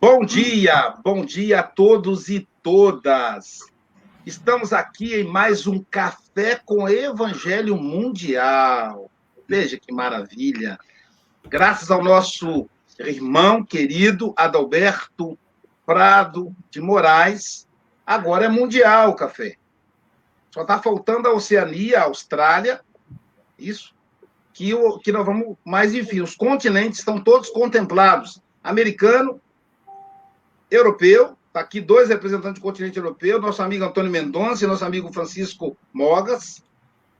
Bom dia, bom dia a todos e todas. Estamos aqui em mais um Café com Evangelho Mundial. Veja que maravilha. Graças ao nosso irmão querido Adalberto Prado de Moraes, agora é mundial o café. Só está faltando a Oceania, a Austrália, isso, que, o, que nós vamos, mais enfim, os continentes estão todos contemplados. Americano, europeu, está aqui dois representantes do continente europeu, nosso amigo Antônio Mendonça e nosso amigo Francisco Mogas.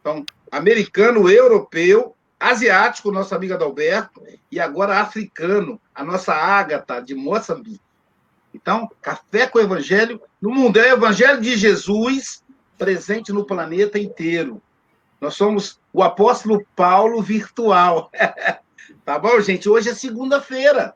Então, americano, europeu, asiático, nosso amigo Adalberto, e agora africano, a nossa Ágata, de Moçambique. Então, café com o evangelho no mundo. É o evangelho de Jesus presente no planeta inteiro. Nós somos o apóstolo Paulo virtual. tá bom, gente? Hoje é segunda-feira.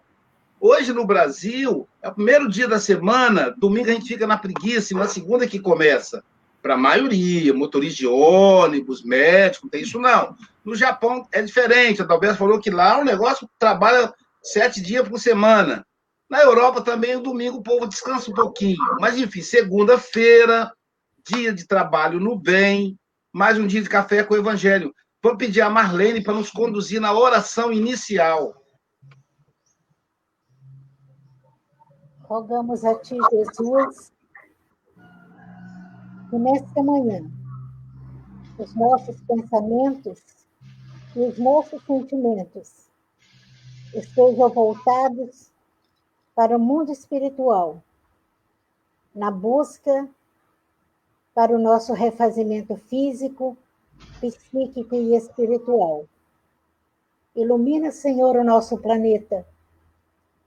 Hoje no Brasil, é o primeiro dia da semana, domingo a gente fica na preguiça, e na segunda que começa. Para a maioria, motorista de ônibus, médico, tem isso não. No Japão é diferente. A Dalberto falou que lá o negócio trabalha sete dias por semana. Na Europa também, o domingo, o povo descansa um pouquinho. Mas, enfim, segunda-feira, dia de trabalho no bem, mais um dia de café com o Evangelho. Vou pedir a Marlene para nos conduzir na oração inicial. Rogamos a Ti, Jesus, que nesta manhã os nossos pensamentos e os nossos sentimentos estejam voltados para o mundo espiritual, na busca para o nosso refazimento físico, psíquico e espiritual. Ilumina, Senhor, o nosso planeta,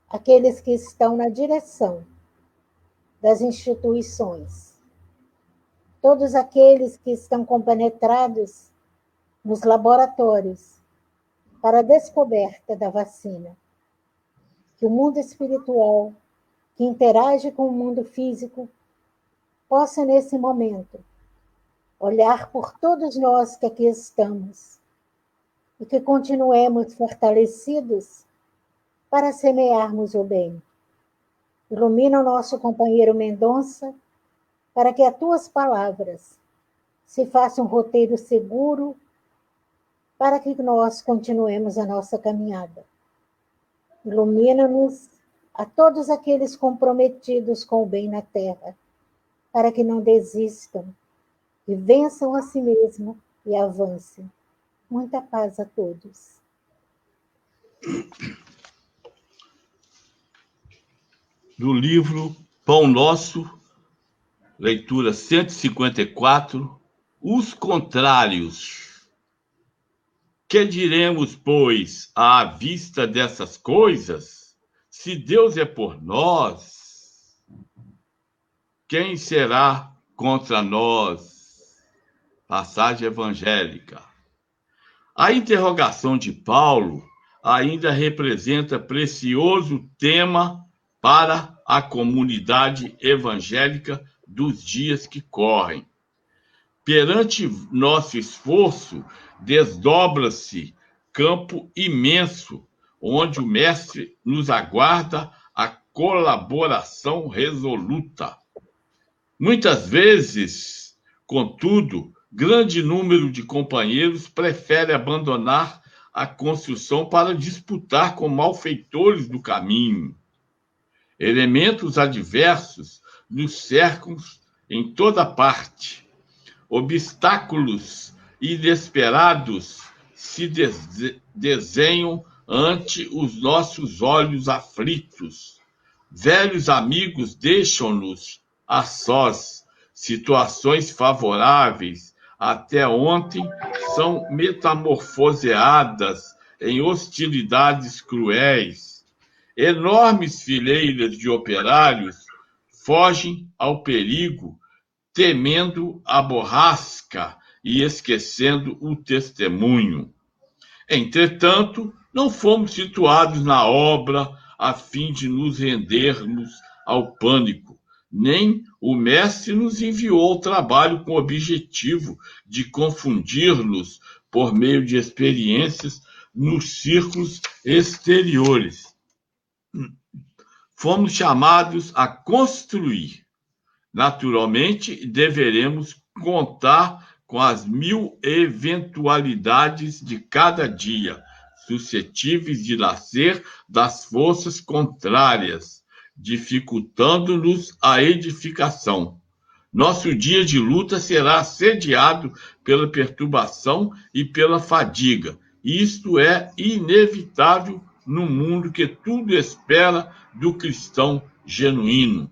aqueles que estão na direção das instituições, todos aqueles que estão compenetrados nos laboratórios para a descoberta da vacina. Que o mundo espiritual, que interage com o mundo físico, possa, nesse momento, olhar por todos nós que aqui estamos e que continuemos fortalecidos para semearmos o bem. Ilumina o nosso companheiro Mendonça para que as tuas palavras se façam um roteiro seguro para que nós continuemos a nossa caminhada. Ilumina-nos a todos aqueles comprometidos com o bem na terra para que não desistam e vençam a si mesmo e avancem. Muita paz a todos. Do livro Pão Nosso, leitura 154, Os Contrários. Que diremos, pois, à vista dessas coisas? Se Deus é por nós, quem será contra nós? Passagem evangélica. A interrogação de Paulo ainda representa precioso tema para a comunidade evangélica dos dias que correm. Perante nosso esforço, desdobra-se campo imenso, onde o Mestre nos aguarda a colaboração resoluta. Muitas vezes, contudo, grande número de companheiros prefere abandonar a construção para disputar com malfeitores do caminho. Elementos adversos nos cercam em toda parte. Obstáculos inesperados se desenham ante os nossos olhos aflitos. Velhos amigos deixam-nos a sós. Situações favoráveis até ontem são metamorfoseadas em hostilidades cruéis. Enormes fileiras de operários fogem ao perigo, temendo a borrasca e esquecendo o testemunho. Entretanto, não fomos situados na obra a fim de nos rendermos ao pânico nem o mestre nos enviou ao trabalho com o objetivo de confundir-nos por meio de experiências nos círculos exteriores. Fomos chamados a construir. Naturalmente, deveremos contar com as mil eventualidades de cada dia, suscetíveis de nascer das forças contrárias, dificultando-nos a edificação. Nosso dia de luta será assediado pela perturbação e pela fadiga. Isto é inevitável no mundo que tudo espera do cristão genuíno.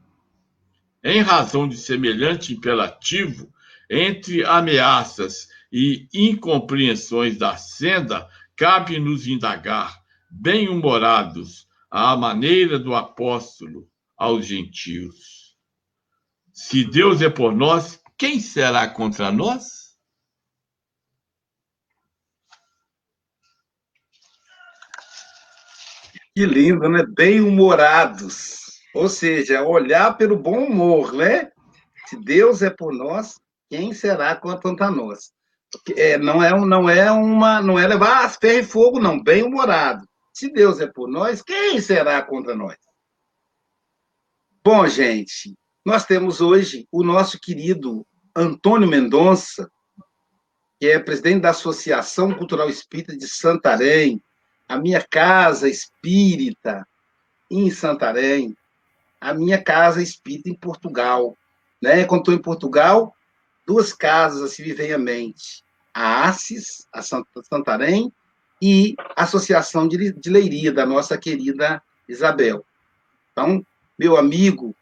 Em razão de semelhante imperativo, entre ameaças e incompreensões da senda, cabe-nos indagar, bem-humorados, à maneira do apóstolo aos gentios. Se Deus é por nós, quem será contra nós? Que lindo, né? Bem-humorados. Ou seja, olhar pelo bom humor, né? Se Deus é por nós, quem será contra nós? É, não é não é uma não é levar as ferro e fogo não, bem humorado. Se Deus é por nós, quem será contra nós? Bom, gente, nós temos hoje o nosso querido Antônio Mendonça, que é presidente da Associação Cultural Espírita de Santarém, a minha casa espírita em Santarém, a minha casa espírita em Portugal. Né? Quando estou em Portugal, duas casas assim vêm à mente. A Assis, a Santarém, e a Associação de, Leiria, da nossa querida Isabel. Então, meu amigo,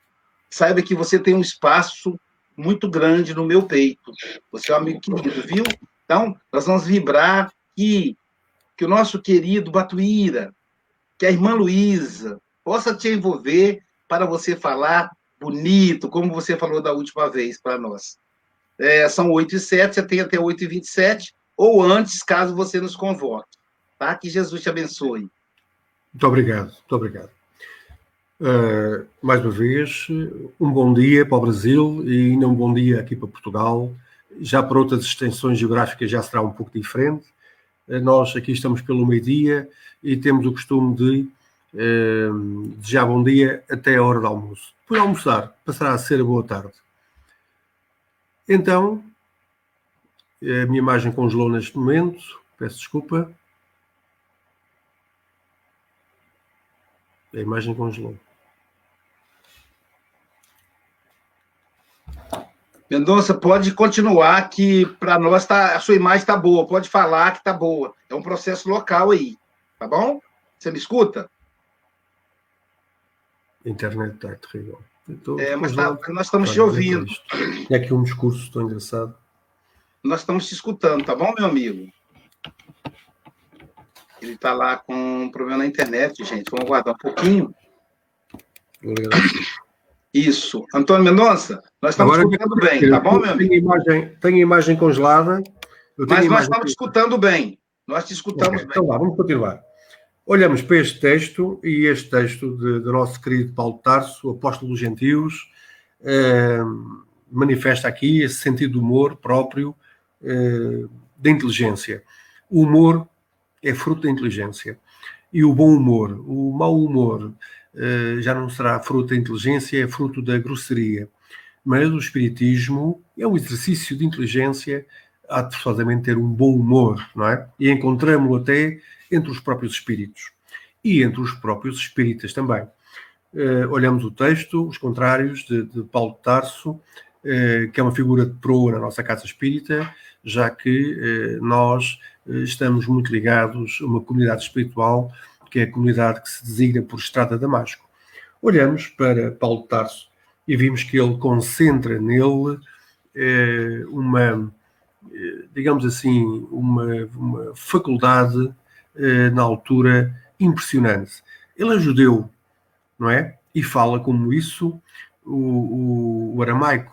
saiba que você tem um espaço muito grande no meu peito. Você é um amigo querido, viu? Então, nós vamos vibrar que que o nosso querido Batuíra, que a irmã Luísa, possa te envolver para você falar bonito, como você falou da última vez para nós. É, são 8 e 7, você tem até 8 e 27, ou antes, caso você nos convoque. Tá? Que Jesus te abençoe. Muito obrigado, muito obrigado. Uh, mais uma vez, um bom dia para o Brasil e ainda um bom dia aqui para Portugal. Já para outras extensões geográficas já será um pouco diferente. Eh, nós aqui estamos pelo meio-dia e temos o costume de eh, desejar bom dia até a hora do almoço. De almoçar, passará a ser boa tarde. Então, a minha imagem congelou neste momento, peço desculpa. A imagem congelou. Mendonça, pode continuar que para nós tá, a sua imagem está boa, pode falar que está boa. É um processo local aí, tá bom? Você me escuta? A internet está terrível. Tô, é, mas tá, nós estamos te ouvindo. É aqui um discurso tão engraçado. Nós estamos te escutando, tá bom, meu amigo? Ele está lá com um problema na internet, gente. Vamos aguardar um pouquinho. Obrigado. Isso. Antônio Mendonça, nós estamos Agora, escutando bem, tá bom, meu amigo? Tenho imagem, tenho imagem congelada. Mas nós estamos escutando bem. Nós te escutamos okay, bem. Então lá, vamos continuar. Olhamos para este texto, e este texto do nosso querido Paulo Tarso, apóstolo dos gentios, eh, manifesta aqui esse sentido de humor próprio eh, da inteligência. O humor é fruto da inteligência. E o bom humor, o mau humor, eh, já não será fruto da inteligência, é fruto da grosseria. Mas o Espiritismo é um exercício de inteligência, há de forçosamente ter um bom humor, não é? E encontramos-lo até entre os próprios espíritos e entre os próprios espíritas também. Uh, olhamos o texto, os contrários de, de Paulo de Tarso, uh, que é uma figura de proa na nossa casa espírita, já que uh, nós estamos muito ligados a uma comunidade espiritual que é a comunidade que se designa por Estrada Damasco. Olhamos para Paulo de Tarso e vimos que ele concentra nele eh, uma, eh, digamos assim, uma, uma faculdade eh, na altura impressionante. Ele é judeu, não é? E fala como isso o, o, o aramaico,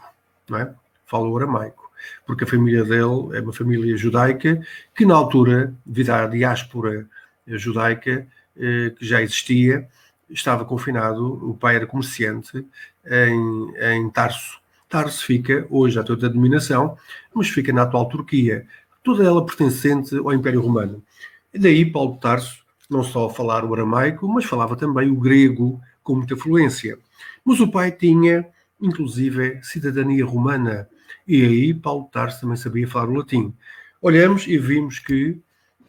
não é? Fala o aramaico porque a família dele é uma família judaica que, na altura, devido à diáspora judaica, eh, que já existia, estava confinado, o pai era comerciante em, em Tarso. Tarso fica, hoje já tem outra denominação, mas fica na atual Turquia, toda ela pertencente ao Império Romano. E daí Paulo de Tarso não só falar o aramaico, mas falava também o grego, com muita fluência. Mas o pai tinha, inclusive, cidadania romana. E aí Paulo Tarso também sabia falar o latim. Olhamos e vimos que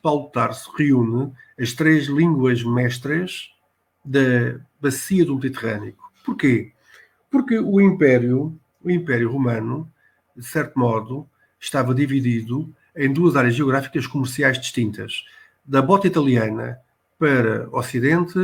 Paulo Tarso reúne as três línguas mestras da bacia do Mediterrâneo. Porquê? Porque o Império, o Império Romano, de certo modo, estava dividido em duas áreas geográficas comerciais distintas. Da bota italiana para o Ocidente,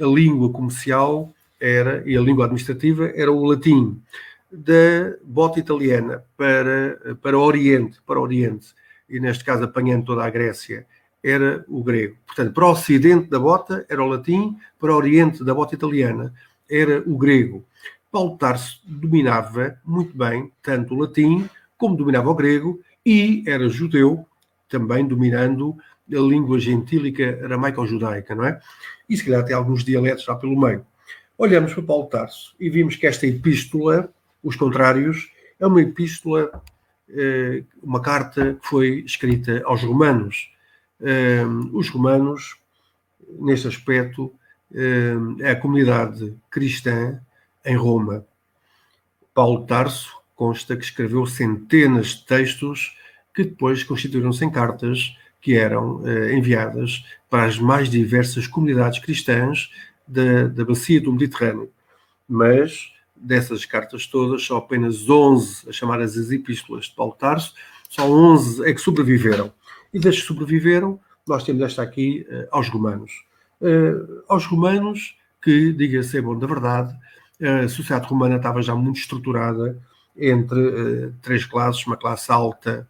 a língua comercial era e a língua administrativa era o latim. Da bota italiana para, para o Oriente, para o Oriente, e neste caso apanhando toda a Grécia, era o grego. Portanto, para o ocidente da bota era o latim, para o oriente da bota italiana era o grego. Paulo Tarso dominava muito bem tanto o latim como dominava o grego e era judeu, também dominando a língua gentílica aramaico-judaica, não é? E se calhar tem alguns dialetos lá pelo meio. Olhamos para Paulo Tarso e vimos que esta epístola, os contrários, é uma epístola, eh, uma carta que foi escrita aos romanos os romanos, neste aspecto, é a comunidade cristã em Roma. Paulo Tarso consta que escreveu centenas de textos que depois constituíram-se em cartas que eram eh, enviadas para as mais diversas comunidades cristãs da, da bacia do Mediterrâneo. Mas dessas cartas todas, só apenas 11, as chamadas as epístolas de Paulo Tarso, só 11 é que sobreviveram e das que sobreviveram, nós temos esta aqui uh, aos romanos. Uh, aos romanos, que, diga-se bom da verdade, a sociedade romana estava já muito estruturada entre uh, três classes, uma classe alta,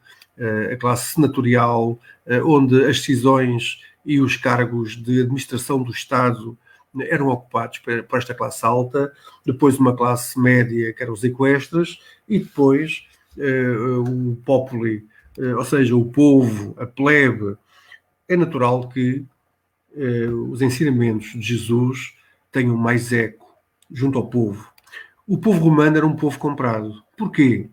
a classe senatorial, onde as decisões e os cargos de administração do Estado eram ocupados por esta classe alta, depois uma classe média, que eram os equestres, e depois o populi, eh, ou seja, o povo, a plebe, é natural que eh, os ensinamentos de Jesus tenham mais eco junto ao povo. O povo romano era um povo comprado. Porquê?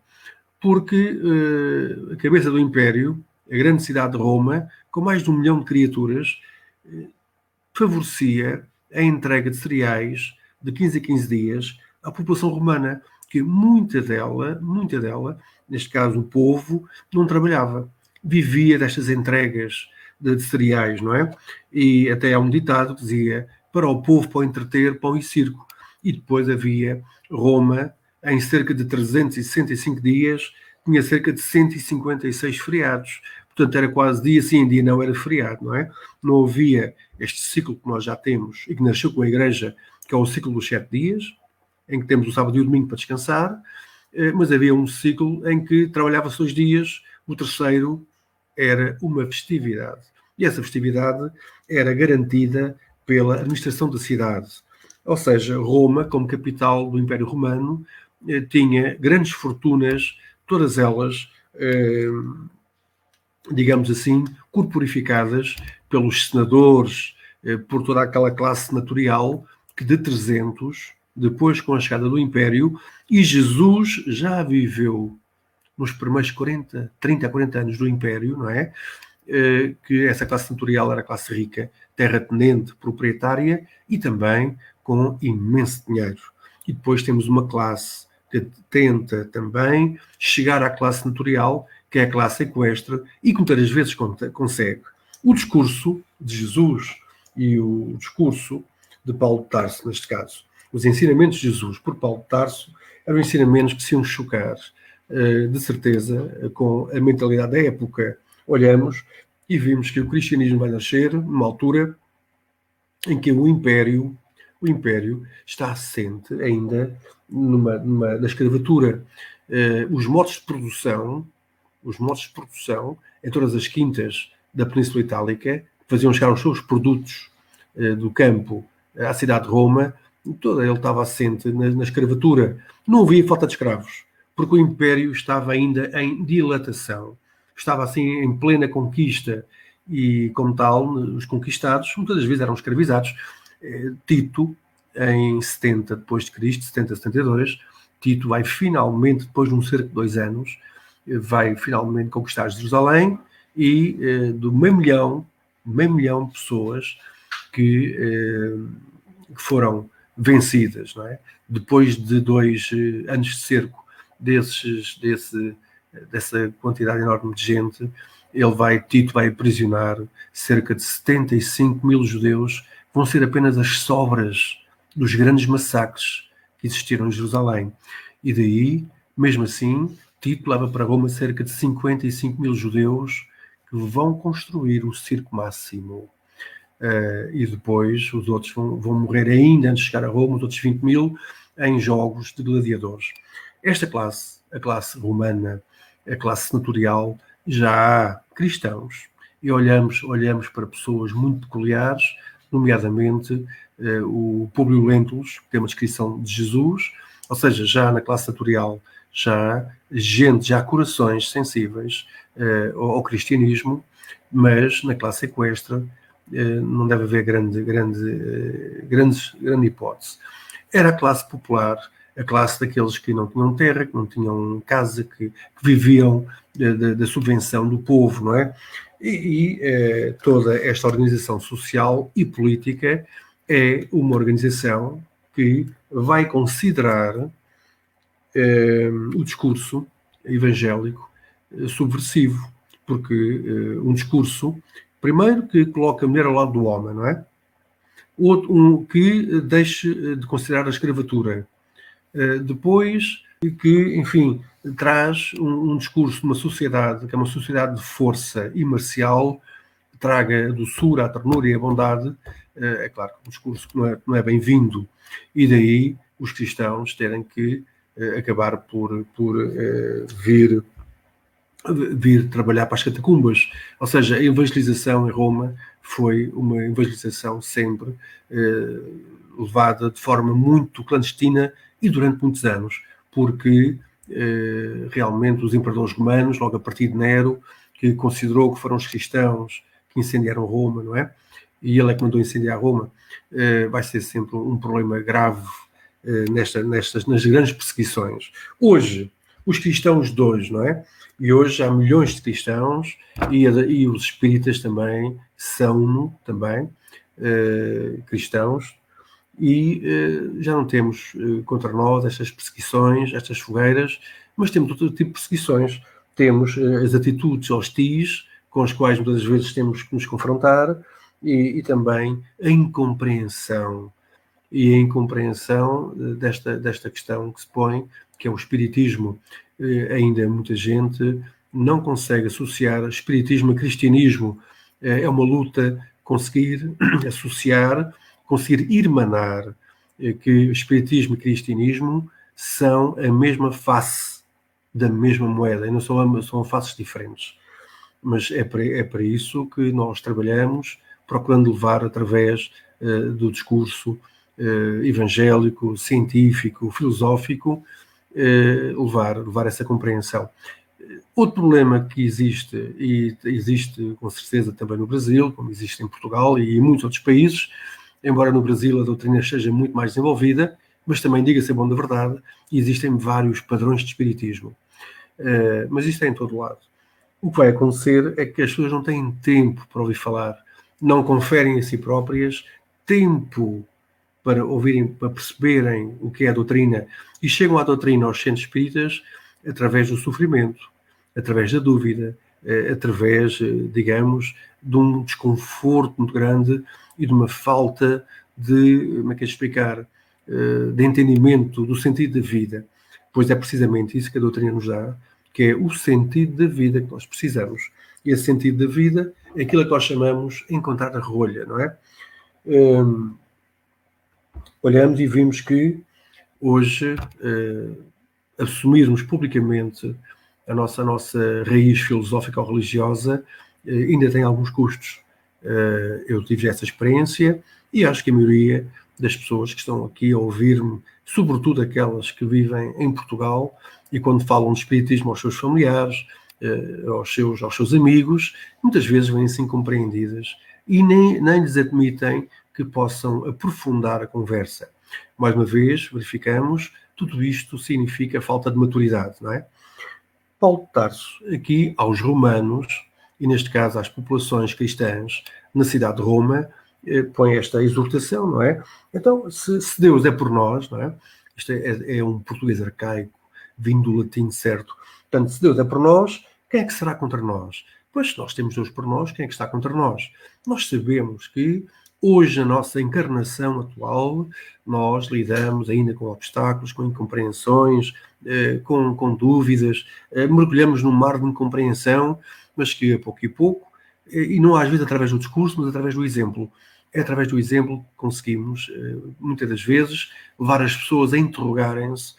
Porque eh, a cabeça do império, a grande cidade de Roma, com mais de um milhão de criaturas, eh, favorecia a entrega de cereais de 15 a 15 dias à população romana, que muita dela, muita dela, neste caso o povo, não trabalhava. Vivia destas entregas de, de cereais, não é? E até há um ditado que dizia para o povo, para o entreter, pão e circo. E depois havia Roma, em cerca de 365 dias, tinha cerca de 156 feriados. Portanto, era quase dia sim, dia não era feriado, não é? Não havia este ciclo que nós já temos e que nasceu com a Igreja, que é o ciclo dos sete dias, em que temos o sábado e o domingo para descansar, eh, mas havia um ciclo em que trabalhava-se dois dias, o terceiro era uma festividade. E essa festividade era garantida pela administração da cidade. Ou seja, Roma, como capital do Império Romano, eh, tinha grandes fortunas, todas elas, eh, digamos assim, corporificadas pelos senadores, por toda aquela classe senatorial que de 300 depois com a chegada do Império, e Jesus já viveu nos primeiros 40, 30 a 40 anos do Império, não é? Eh, que essa classe senatorial era classe rica, terratenente, proprietária e também com imenso dinheiro. E depois temos uma classe que tenta também chegar à classe senatorial, que é a classe equestre, e que muitas vezes consegue. O discurso de Jesus e o discurso de Paulo de Tarso, neste caso, os ensinamentos de Jesus por Paulo de Tarso eram ensinamentos que se iam chocar, eh, de certeza, com a mentalidade da época. Olhamos e vimos que o cristianismo vai nascer numa altura em que o império, o império está assente ainda numa, numa, na escravatura. Eh, os modos de produção, os modos de produção em todas as quintas da Península Itálica faziam chegar os seus produtos eh, do campo à cidade de Roma toda ele estava assente na, na escravatura. Não havia falta de escravos, porque o império estava ainda em dilatação, estava assim em plena conquista e, como tal, os conquistados muitas das vezes eram escravizados. Eh, Tito, em 70 depois de Cristo, 70, 72, Tito vai finalmente, depois de um cerca de dois anos, eh, vai finalmente conquistar Jerusalém e eh, do meio milhão, meio milhão de pessoas que, que foram vencidas, não é? Depois de dois anos de cerco desses, desse, dessa quantidade enorme de gente, ele vai, Tito vai aprisionar cerca de 75 mil judeus, vão ser apenas as sobras dos grandes massacres que existiram em Jerusalém. E daí, mesmo assim, Tito leva para Roma cerca de 55 mil judeus que vão construir o circo máximo. Uh, e depois os outros vão, vão, morrer ainda antes de chegar a Roma, os outros 20 mil, em jogos de gladiadores. Esta classe, a classe romana, a classe senatorial, já há cristãos e olhamos, olhamos para pessoas muito peculiares, nomeadamente uh, o Publio Lentulus, que tem uma descrição de Jesus, ou seja, já na classe senatorial já há gente, já há corações sensíveis uh, ao, ao, cristianismo, mas na classe equestre uh, não deve haver grande, grande, uh, grande, grande hipótese. Era a classe popular, a classe daqueles que não tinham terra, que não tinham casa, que, que viviam da subvenção do povo, não é? E, e toda esta organização social e política é uma organização que vai considerar eh, o discurso evangélico eh, subversivo, porque eh, um discurso, primeiro, que coloca a mulher ao lado do homem, não é? Outro, um, que deixe de considerar a escravatura. depois, que, enfim, traz um, um, discurso de uma sociedade que é uma sociedade de força e marcial, traga a doçura, a ternura e a bondade. é claro que um discurso que não é, não é bem-vindo. E daí os cristãos terem que eh, acabar por, por vir, vir trabalhar para as catacumbas. Ou seja, a evangelização em Roma foi uma evangelização sempre uh, levada de forma muito clandestina e durante muitos anos, porque uh, realmente os imperadores romanos, logo a partir de Nero, que considerou que foram os cristãos que incendiaram Roma, não é? E ele é que mandou incendiar Roma, vai ser sempre um problema grave eh, nesta, nestas, nas grandes perseguições. Hoje, os cristãos de hoje, não é? E hoje há milhões de cristãos e, e os espíritas também são também eh, cristãos e eh, já não temos eh, contra nós estas perseguições, estas fogueiras, mas temos outro tipo de perseguições. Temos as atitudes hostis com as quais muitas vezes temos que nos confrontar e, e também a incompreensão e a incompreensão desta, desta questão que se põe, que é o espiritismo. Eh, ainda muita gente não consegue associar espiritismo a cristianismo. Eh, é uma luta conseguir associar, conseguir irmanar que espiritismo e cristianismo são a mesma face da mesma moeda, e não são, são faces diferentes. Mas é para, é para isso que nós trabalhamos, procurando levar através do discurso eh, evangélico, científico, filosófico, eh, levar, levar essa compreensão. Outro problema que existe, e existe com certeza também no Brasil, como existe em Portugal e em muitos outros países, embora no Brasil a doutrina seja muito mais desenvolvida, mas também, diga-se bom da verdade, existem vários padrões de espiritismo. Uh, mas isto é em todo lado. O que vai acontecer é que as pessoas não têm tempo para ouvir falar, não conferem a si próprias tempo para ouvirem, para perceberem o que é a doutrina e chegam à doutrina aos centros espíritas através do sofrimento, através da dúvida, eh, através, eh, digamos, de um desconforto muito grande e de uma falta de, como é que é explicar, eh, de entendimento do sentido da vida. Pois é precisamente isso que a doutrina nos dá, que é o sentido da vida que nós precisamos. E esse sentido da vida é aquilo que nós chamamos encontrar a rolha, não é? Hum, olhamos e vimos que hoje uh, assumirmos publicamente a nossa, a nossa raiz filosófica ou religiosa uh, ainda tem alguns custos. Uh, eu tive essa experiência e acho que a maioria das pessoas que estão aqui a ouvir-me, sobretudo aquelas que vivem em Portugal e quando falam de espiritismo aos seus familiares, aos, seus, aos seus amigos, muitas vezes vêm-se incompreendidas e nem, nem lhes admitem que possam aprofundar a conversa. Mais uma vez, verificamos, tudo isto significa falta de maturidade, não é? Paulo de Tarso, aqui aos romanos, e neste caso às populações cristãs na cidade de Roma, põe esta exortação, não é? Então, se, se, Deus é por nós, não é? Isto é, é um português arcaico, vindo do latim certo. Portanto, se Deus é por nós, quem é que será contra nós? Pois, nós temos Deus por nós, quem é que está contra nós? Nós sabemos que hoje, a nossa encarnação atual, nós lidamos ainda com obstáculos, com incompreensões, eh, com, com dúvidas, eh, mergulhamos num mar de incompreensão, mas que a pouco e pouco, eh, e não às vezes através do discurso, mas através do exemplo. É através do exemplo que conseguimos, muitas das vezes, levar as pessoas a interrogarem-se,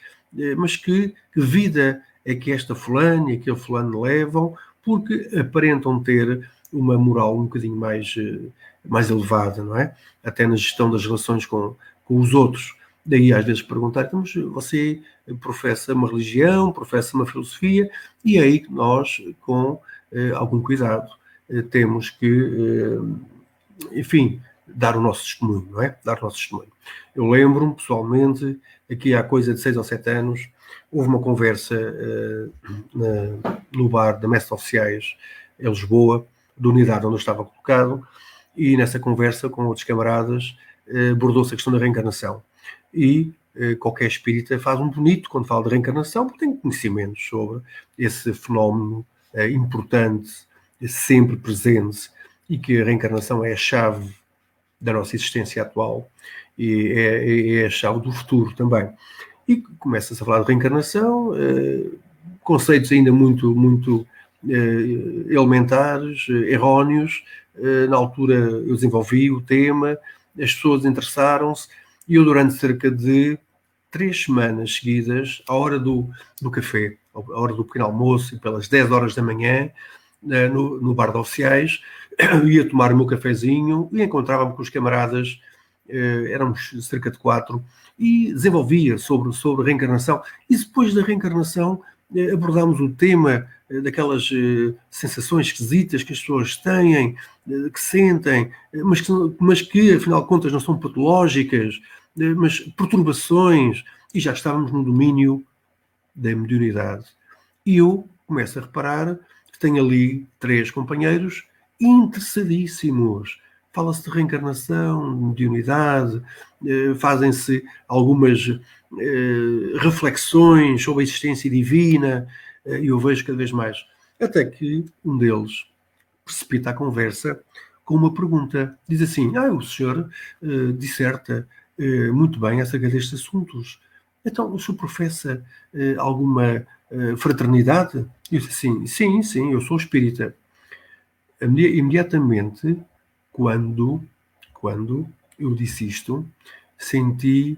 mas que, que vida é que esta fulana e aquele fulano levam, porque aparentam ter uma moral um bocadinho mais, mais elevada, não é? Até na gestão das relações com, com os outros. Daí às vezes perguntar, então, você professa uma religião, professa uma filosofia, e é aí nós, com eh, algum cuidado, eh, temos que, eh, enfim, dar o nosso testemunho, não é? Dar o nosso testemunho. Eu lembro-me, pessoalmente, aqui há coisa de seis ou sete anos, houve uma conversa na, no bar da Mestre Oficiais, em Lisboa, da unidade onde eu estava colocado, e nessa conversa com outros camaradas abordou-se a questão da reencarnação. E eh, qualquer espírita faz um bonito quando fala de reencarnação, porque tem conhecimentos sobre esse fenómeno eh, importante, sempre presente, e que a reencarnação é a chave da nossa existência atual e é, é a chave do futuro também. E começa-se a falar de reencarnação, eh, conceitos ainda muito, muito elementares, erróneos. na altura eu desenvolvi o tema, as pessoas interessaram-se, e eu, durante cerca de três semanas seguidas, à hora do, do café, à hora do pequeno almoço, pelas 10 horas da manhã, eh, no, no bar de oficiais, ia tomar o meu cafezinho e encontrava-me com os camaradas, eh, éramos cerca de quatro, e desenvolvia sobre, sobre reencarnação. E depois da reencarnação, eh, abordámos o tema daquelas sensações esquisitas que as pessoas têm, que sentem, mas que, mas que afinal de contas não são patológicas, mas perturbações, e já estávamos no domínio da mediunidade. E eu começo a reparar que tenho ali três companheiros interessadíssimos. Fala-se de reencarnação, de mediunidade, eh, fazem-se algumas eh, reflexões sobre a existência divina, eh, e eu vejo cada vez mais. Até que um deles precipita a conversa com uma pergunta. Diz assim: Ah, o senhor disserta eh, muito bem acerca destes assuntos. Então, o senhor professa eh, alguma eh, fraternidade? Eu disse assim, sim, sim, eu sou espírita. Imediatamente, quando, quando eu disse isto, senti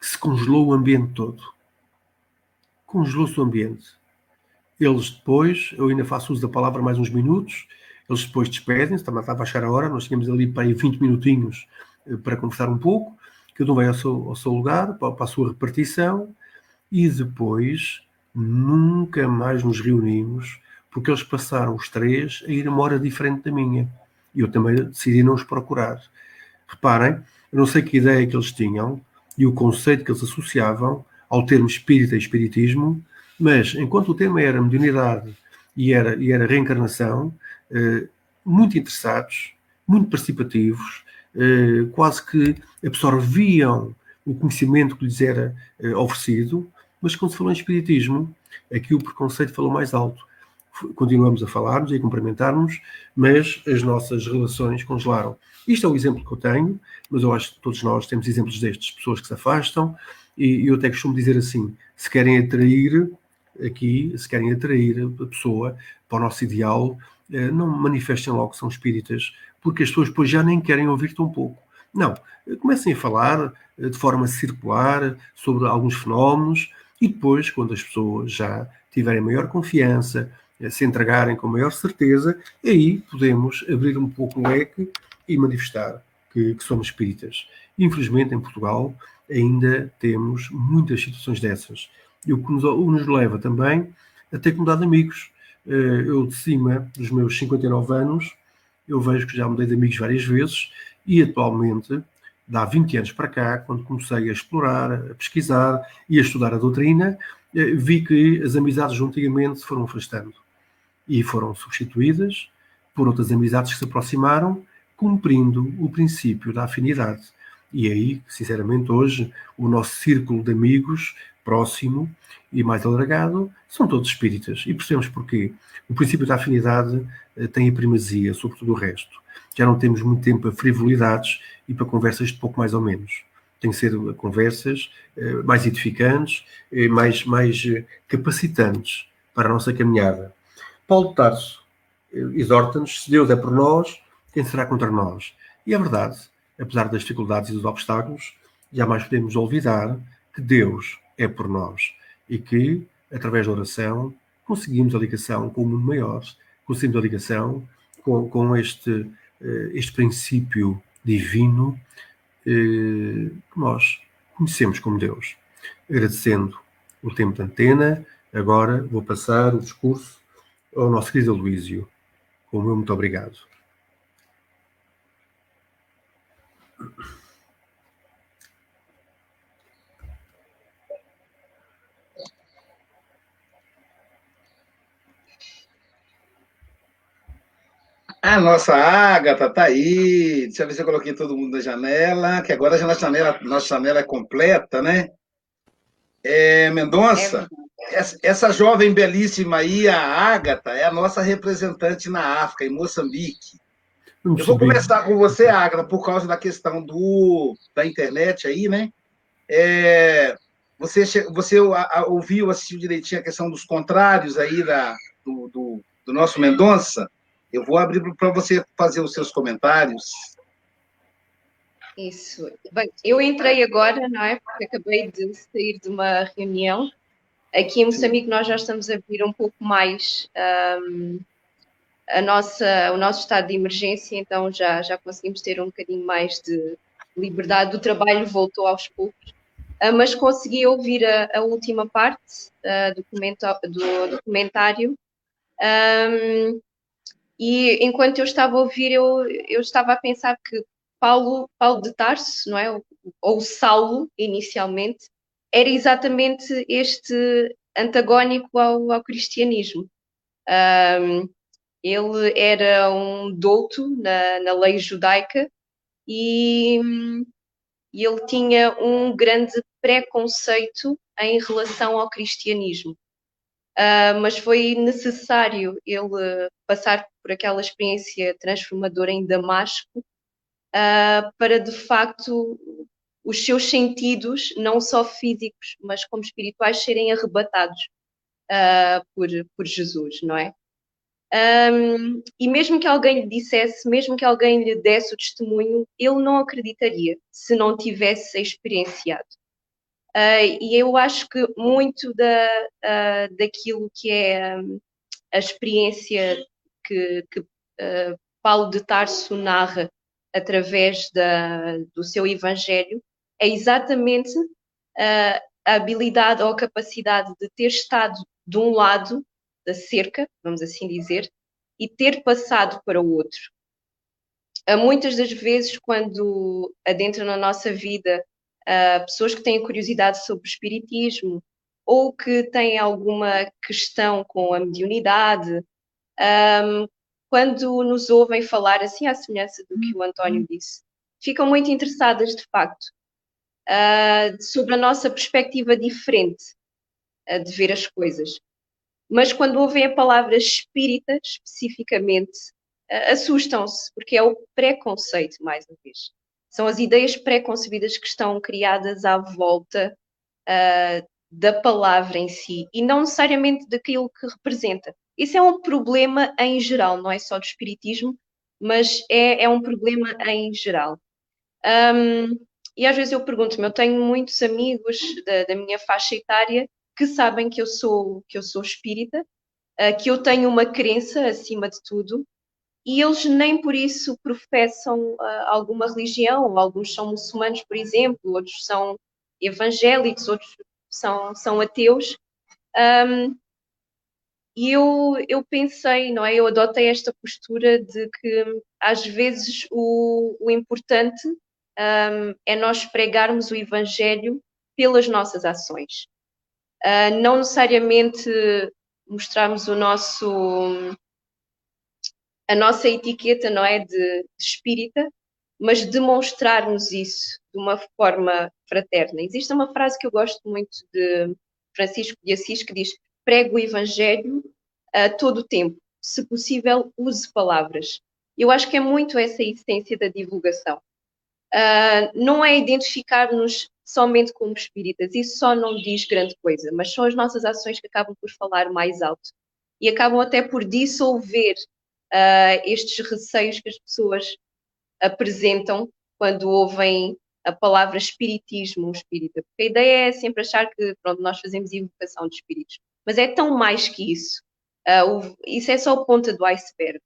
que se congelou o ambiente todo. Congelou-se o ambiente. Eles depois, eu ainda faço uso da palavra mais uns minutos, eles depois despedem-se, estava a baixar a hora, nós tínhamos ali para aí 20 minutinhos para conversar um pouco, cada um vai ao seu, ao seu lugar, para, para a sua repartição, e depois nunca mais nos reunimos, porque eles passaram os três a ir a uma hora diferente da minha. E eu também decidi não os procurar. Reparem, eu não sei que ideia que eles tinham e o conceito que eles associavam ao termo espírita e espiritismo, mas enquanto o tema era mediunidade e era, e era reencarnação, eh, muito interessados, muito participativos, eh, quase que absorviam o conhecimento que lhes era eh, oferecido, mas quando se falou em Espiritismo, aqui o preconceito falou mais alto. Continuamos a falarmos e a cumprimentarmos, mas as nossas relações congelaram. Isto é o exemplo que eu tenho, mas eu acho que todos nós temos exemplos destes, pessoas que se afastam, e eu até costumo dizer assim: se querem atrair aqui, se querem atrair a pessoa para o nosso ideal, eh, não manifestem logo que são espíritas, porque as pessoas depois já nem querem ouvir tão pouco. Não, comecem a falar eh, de forma circular sobre alguns fenómenos e depois, quando as pessoas já tiverem maior confiança, se entregarem com maior certeza, aí podemos abrir um pouco o leque e manifestar que, que somos espíritas. Infelizmente, em Portugal, ainda temos muitas situações dessas. E o que nos, nos leva também a ter mudar de amigos. Eh, eu, de cima dos meus 59 anos, eu vejo que já mudei de amigos várias vezes e atualmente, há 20 anos para cá, quando comecei a explorar, a pesquisar e a estudar a doutrina, eh, vi que as amizades antigamente se foram afastando e foram substituídas por outras amizades que se aproximaram cumprindo o princípio da afinidade. E aí, sinceramente, hoje, o nosso círculo de amigos próximo e mais alargado são todos espíritas. E percebemos porquê. O princípio da afinidade eh, tem a primazia sobre tudo o resto. Já não temos muito tempo para frivolidades e para conversas de pouco mais ou menos. Tem que ser conversas eh, mais edificantes, eh, mais, mais capacitantes para a nossa caminhada. Paulo Tarso exorta-nos: se Deus é por nós, quem será contra nós? E é verdade, apesar das dificuldades e dos obstáculos, jamais podemos olvidar que Deus é por nós e que, através da oração, conseguimos a ligação com o mundo maior, conseguimos a ligação com, com este, eh, este princípio divino eh, que nós conhecemos como Deus. Agradecendo o tempo de antena, agora vou passar o discurso ao nosso querido Luísio. O meu muito obrigado. A nossa Ágata tá aí. Deixa eu ver se eu coloquei todo mundo na janela, que agora a nossa janela, nossa janela é completa, né? É, Mendonça, é essa, jovem belíssima aí, a Ágata, é a nossa representante na África, em Moçambique. Eu vou começar com você, Ágata, por causa da questão do, da internet aí, né? É, você, você ouviu, assistiu direitinho a questão dos contrários aí da, do, do, do nosso Mendonça? Eu vou abrir para você fazer os seus comentários. Isso. Bem, eu entrei agora, não é? Porque acabei de sair de uma reunião. Aqui em Moçambique nós já estamos a vir um pouco mais um, a nossa, o nosso estado de emergência, então já, já conseguimos ter um bocadinho mais de liberdade. O trabalho voltou aos poucos. Uh, mas consegui ouvir a, a última parte uh, do, do, documentário. Um, e enquanto eu estava a ouvir, eu, eu estava a pensar que Paulo, Paulo de Tarso, não é? Ou Saulo, inicialmente, era exatamente este antagónico ao, ao cristianismo. Um, ele era um douto na, na lei judaica e, e ele tinha um grande preconceito em relação ao cristianismo. Uh, mas foi necessário ele passar por aquela experiência transformadora em Damasco uh, para de facto os seus sentidos, não só físicos, mas como espirituais, serem arrebatados uh, por, por Jesus, não é? Um, e mesmo que alguém lhe dissesse, mesmo que alguém lhe desse o testemunho, ele não acreditaria se não tivesse experienciado. Uh, e eu acho que muito da, uh, daquilo que é um, a experiência que, que uh, Paulo de Tarso narra através da, do seu Evangelho é exatamente a habilidade ou a capacidade de ter estado de um lado da cerca, vamos assim dizer, e ter passado para o outro. Muitas das vezes, quando adentra na nossa vida uh, pessoas que têm curiosidade sobre o espiritismo ou que têm alguma questão com a mediunidade, um, quando nos ouvem falar assim à semelhança do que o António disse, ficam muito interessadas de facto uh, sobre a nossa perspectiva diferente uh, de ver as coisas. Mas quando ouvem a palavra espírita, especificamente, uh, assustam-se, porque é o preconceito, mais uma vez são as ideias pré-concebidas que estão criadas à volta da palavra em si e não necessariamente daquilo que representa. Isso é um problema em geral, não é só do espiritismo, mas é, é um problema em geral. Um, e às vezes eu pergunto-me, eu tenho muitos amigos da, da, minha faixa etária que sabem que eu sou que eu sou espírita, uh, que eu tenho uma crença acima de tudo e eles nem por isso professam uh, alguma religião, alguns são muçulmanos, por exemplo, outros são evangélicos, outros são, são ateus. Um, e eu, eu pensei, não é? Eu adotei esta postura de que às vezes o, o importante um, é nós pregarmos o Evangelho pelas nossas ações. Uh, não necessariamente mostrarmos o nosso a nossa etiqueta não é de, de espírita, mas demonstrarmos isso de uma forma fraterna. Existe uma frase que eu gosto muito de Francisco de Assis que diz: prego o evangelho a todo o tempo, se possível, use palavras. Eu acho que é muito essa a essência da divulgação. Uh, não é identificar-nos somente como espíritas, isso só não diz grande coisa, mas são as nossas ações que acabam por falar mais alto e acabam até por dissolver uh, estes receios que as pessoas apresentam quando ouvem a palavra espiritismo espírita. Porque a ideia é sempre achar que pronto, nós fazemos invocação de espíritos, mas é tão mais que isso. Uh, o, isso é só a ponta do iceberg.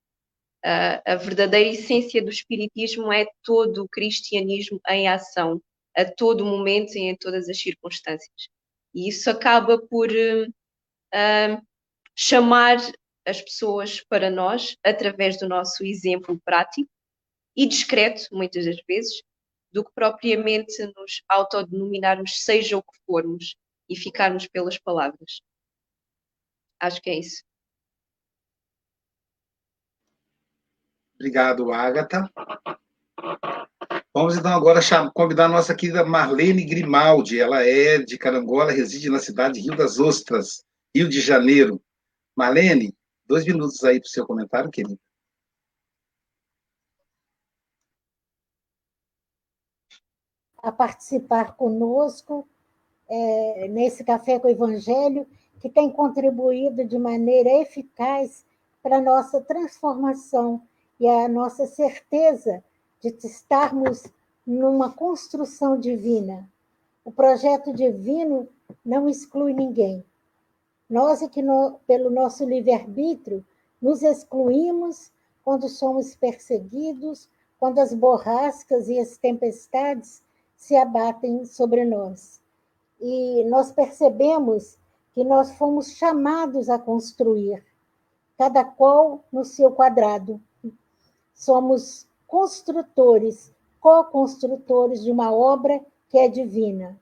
Uh, a verdadeira essência do espiritismo é todo o cristianismo em ação, a todo momento e em todas as circunstâncias. E isso acaba por uh, chamar as pessoas para nós através do nosso exemplo prático e discreto, muitas das vezes, do que propriamente nos autodenominarmos, seja o que formos, e ficarmos pelas palavras. Acho que é isso. Obrigado, Agatha. Vamos então agora convidar a nossa querida Marlene Grimaldi. Ela é de Carangola, reside na cidade de Rio das Ostras, Rio de Janeiro. Marlene, dois minutos aí para o seu comentário, querida. A participar conosco é, nesse Café com o Evangelho, que tem contribuído de maneira eficaz para a nossa transformação e a nossa certeza de estarmos numa construção divina. O projeto divino não exclui ninguém. Nós é que, no, pelo nosso livre-arbítrio, nos excluímos quando somos perseguidos, quando as borrascas e as tempestades se abatem sobre nós. E nós percebemos que nós fomos chamados a construir, cada qual no seu quadrado, somos construtores, co-construtores de uma obra que é divina.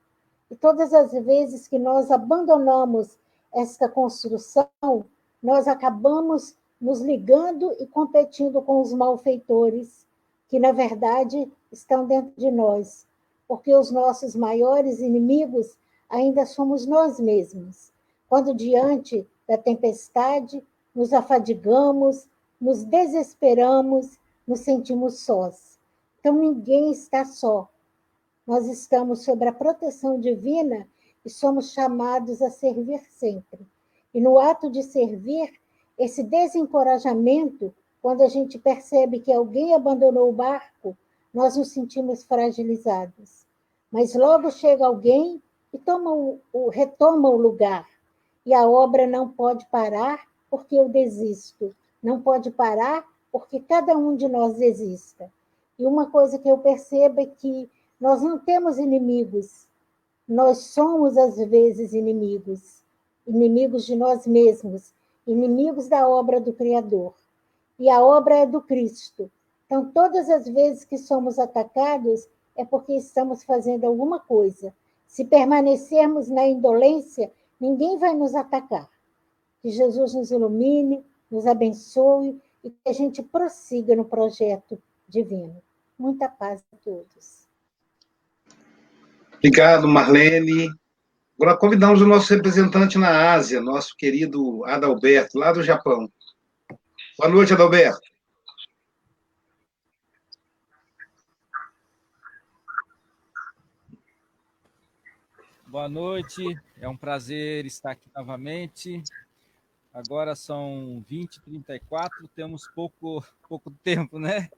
E todas as vezes que nós abandonamos esta construção, nós acabamos nos ligando e competindo com os malfeitores, que na verdade estão dentro de nós, porque os nossos maiores inimigos ainda somos nós mesmos. Quando diante da tempestade nos afadigamos, nos desesperamos nos sentimos sós. Então, ninguém está só. Nós estamos sob a proteção divina e somos chamados a servir sempre. E no ato de servir, esse desencorajamento, quando a gente percebe que alguém abandonou o barco, nós nos sentimos fragilizados. Mas logo chega alguém e toma o, o, retoma o lugar. E a obra não pode parar porque eu desisto. Não pode parar porque cada um de nós exista. E uma coisa que eu percebo é que nós não temos inimigos, nós somos, às vezes, inimigos inimigos de nós mesmos, inimigos da obra do Criador. E a obra é do Cristo. Então, todas as vezes que somos atacados, é porque estamos fazendo alguma coisa. Se permanecermos na indolência, ninguém vai nos atacar. Que Jesus nos ilumine, nos abençoe e que a gente prossiga no projeto divino. Muita paz a todos. Obrigado, Marlene. Agora convidamos o nosso representante na Ásia, nosso querido Adalberto, lá do Japão. Boa noite, Adalberto. Boa noite, é um prazer estar aqui novamente. Agora são 20 34 temos pouco, pouco tempo, né?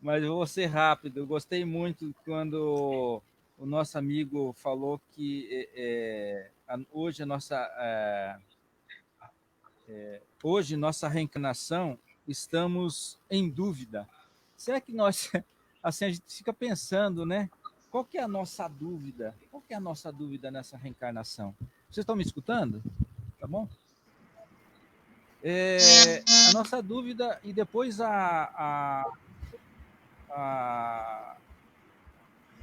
Mas eu vou ser rápido. Eu gostei muito quando o nosso amigo falou que é, é hoje a nossa é, é, hoje nossa reencarnação estamos em dúvida. Será que nós assim a gente fica pensando, né? Qual que é a nossa dúvida? Qual que é a nossa dúvida nessa reencarnação? Vocês estão me escutando? Tá bom? É, a nossa dúvida, e depois a, a, a,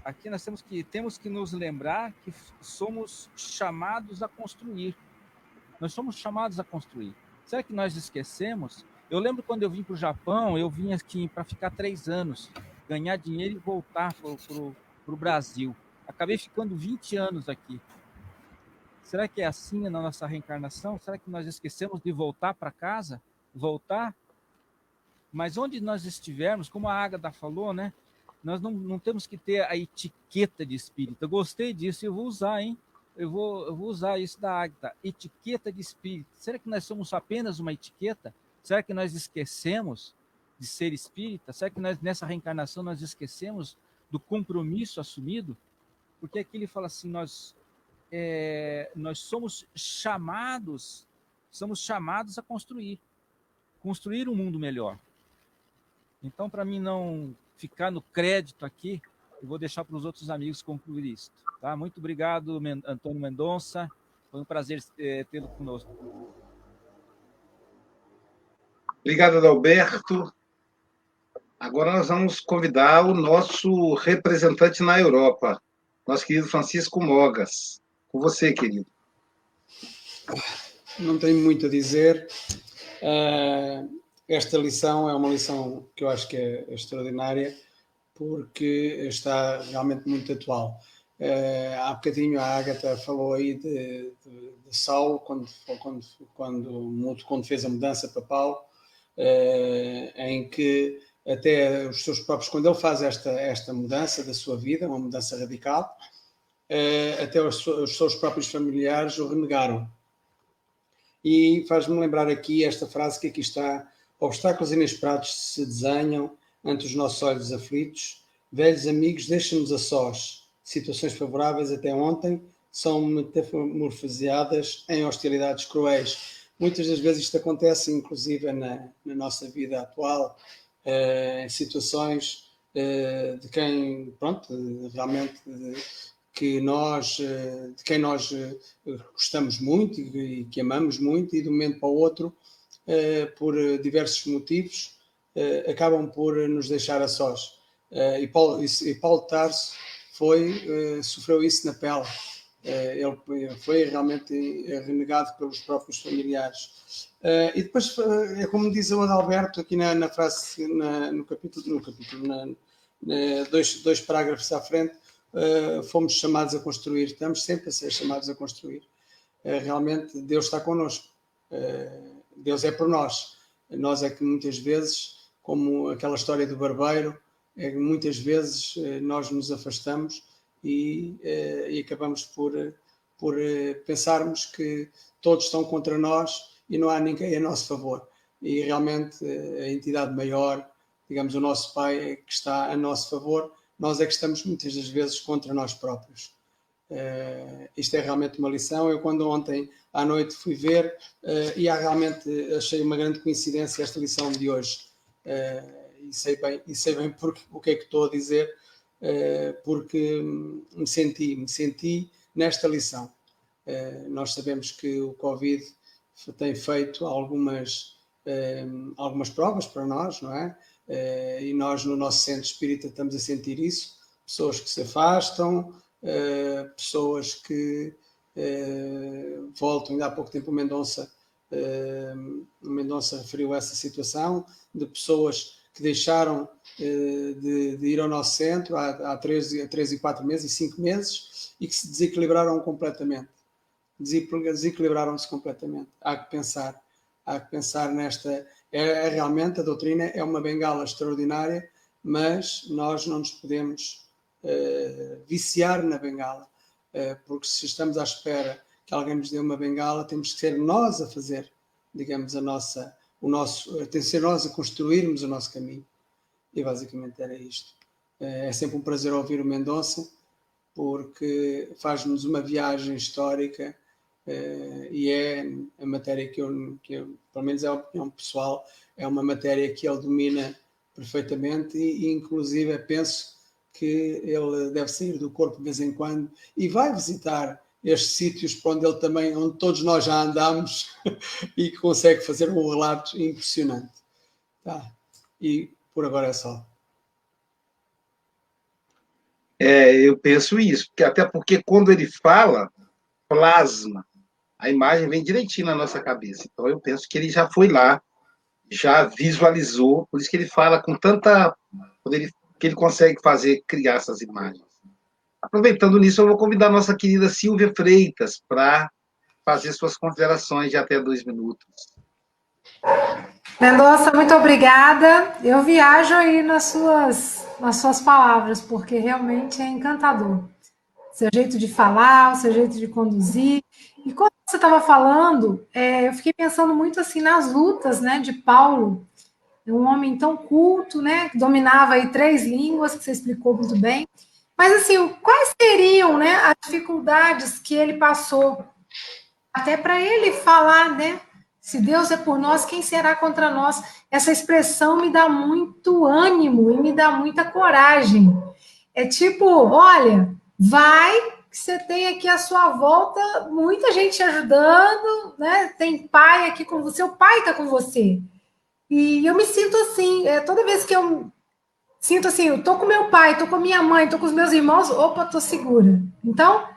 aqui nós temos que, temos que nos lembrar que somos chamados a construir. Nós somos chamados a construir. Será que nós esquecemos? Eu lembro quando eu vim para o Japão, eu vim aqui para ficar três anos, ganhar dinheiro e voltar para o Brasil. Acabei ficando 20 anos aqui. Será que é assim na nossa reencarnação? Será que nós esquecemos de voltar para casa? Voltar? Mas onde nós estivermos, como a Agatha falou, né? Nós não, não temos que ter a etiqueta de espírito. Eu gostei disso eu vou usar, hein? Eu vou, eu vou usar isso da Agatha. Etiqueta de espírito. Será que nós somos apenas uma etiqueta? Será que nós esquecemos de ser espírita? Será que nós, nessa reencarnação nós esquecemos do compromisso assumido? Porque aqui ele fala assim: nós, é, nós somos chamados, somos chamados a construir, construir um mundo melhor. Então, para mim não ficar no crédito aqui, eu vou deixar para os outros amigos concluir isso. Tá? Muito obrigado, Antônio Mendonça. Foi um prazer é, tê-lo conosco. Obrigado, Adalberto. Agora nós vamos convidar o nosso representante na Europa, nosso querido Francisco Mogas. Com você, querido. Não tenho muito a dizer. Uh, esta lição é uma lição que eu acho que é extraordinária, porque está realmente muito atual. Uh, há bocadinho a Agatha falou aí de, de, de Saulo, quando, quando, quando, quando fez a mudança para Paulo, uh, em que até os seus próprios, quando ele faz esta, esta mudança da sua vida, uma mudança radical, uh, até os, os, seus próprios familiares o renegaram. E faz-me lembrar aqui esta frase que aqui está: obstáculos inesperados se desenham ante os nossos olhos aflitos, velhos amigos deixam-nos a sós, situações favoráveis até ontem são metamorfoseadas em hostilidades cruéis. Muitas das vezes isto acontece, inclusive na, na nossa vida atual, em situações uh, de quem, pronto, realmente que nós, uh, de quem nós gostamos muito e, que amamos muito, e de um momento para o outro, por diversos motivos, acabam por nos deixar a sós. e, Paulo, e, Paulo Tarso foi, sofreu isso na pele eh, ele foi realmente renegado pelos próprios familiares. Eh, e depois, eh, é como diz o Adalberto aqui na, na frase, na, no capítulo, no capítulo na, na, dois, dois parágrafos à frente, fomos chamados a construir, estamos sempre a ser chamados a construir. realmente, Deus está connosco, Deus é por nós. Nós é que muitas vezes, como aquela história do barbeiro, é que muitas vezes nós nos afastamos e, e acabamos por, por pensarmos que todos estão contra nós e não há ninguém a nosso favor. E realmente eh, a entidade maior, digamos, o nosso Pai, é que está a nosso favor, nós é que estamos muitas das vezes contra nós próprios. Uh, isto é realmente uma lição. Eu, quando ontem à noite fui ver, uh, e há realmente achei uma grande coincidência esta lição de hoje. Uh, e sei bem, e sei bem porque, o que é que estou a dizer, porque me senti, me senti nesta lição. Nós sabemos que o Covid tem feito algumas, eh, algumas provas para nós, não é? E nós, no nosso centro espírita, estamos a sentir isso. Pessoas que se afastam, pessoas que voltam. Ainda há pouco tempo o Mendonça, Mendonça referiu essa situação de pessoas que deixaram eh, de, de, ir ao nosso centro há, há 3, 3 e 4 meses e 5 meses e que se desequilibraram completamente. Desequilibraram-se completamente. Há que pensar, há que pensar nesta. É, é, realmente a doutrina é uma bengala extraordinária, mas nós não nos podemos uh, viciar na bengala, uh, porque se estamos à espera que alguém nos dê uma bengala, temos que ser nós a fazer, digamos, a nossa, o nosso, tem que ser nós a construirmos o nosso caminho. E basicamente era isto. É sempre um prazer ouvir o Mendonça, porque faz-nos uma viagem histórica eh, e é a matéria que eu, que eu, pelo menos é a opinião pessoal, é uma matéria que ele domina perfeitamente e, inclusive, penso que ele deve sair do corpo de vez em quando e vai visitar estes sítios para onde ele também, onde todos nós já andamos e consegue fazer um relato impressionante. Tá. E por agora é só. É, eu penso isso, porque até porque quando ele fala, plasma, a imagem vem direitinho na nossa cabeça. Então eu penso que ele já foi lá, já visualizou, por isso que ele fala com tanta. Ele, que ele consegue fazer, criar essas imagens. Aproveitando nisso, eu vou convidar a nossa querida Silvia Freitas para fazer suas considerações de até dois minutos. Mendonça, muito obrigada. Eu viajo aí nas suas, nas suas palavras, porque realmente é encantador. Seu jeito de falar, o seu jeito de conduzir. E quando você estava falando, é, eu fiquei pensando muito assim nas lutas né, de Paulo, um homem tão culto, né, que dominava aí três línguas, que você explicou muito bem. Mas assim, quais seriam né, as dificuldades que ele passou? Até para ele falar, né? Se Deus é por nós, quem será contra nós? Essa expressão me dá muito ânimo e me dá muita coragem. É tipo, olha, vai que você tem aqui à sua volta muita gente ajudando, né? Tem pai aqui com você, o pai está com você. E eu me sinto assim, é, toda vez que eu sinto assim, eu tô com meu pai, tô com minha mãe, tô com os meus irmãos, opa, tô segura. Então,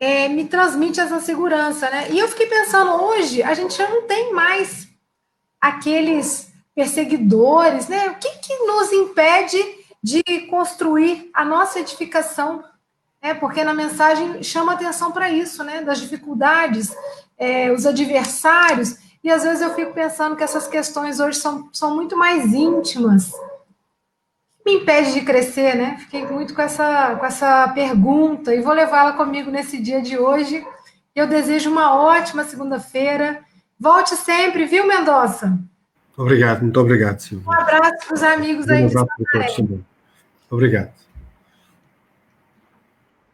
é, me transmite essa segurança, né? E eu fiquei pensando, hoje a gente já não tem mais aqueles perseguidores, né? O que, que nos impede de construir a nossa edificação? É, porque na mensagem chama atenção para isso, né? Das dificuldades, é, os adversários, e às vezes eu fico pensando que essas questões hoje são, são muito mais íntimas me impede de crescer, né? Fiquei muito com essa, com essa pergunta e vou levá-la comigo nesse dia de hoje. Eu desejo uma ótima segunda-feira. Volte sempre, viu, Mendonça? Obrigado, muito obrigado, Silvia. Um abraço para os amigos aí. Um abraço para todos Obrigado.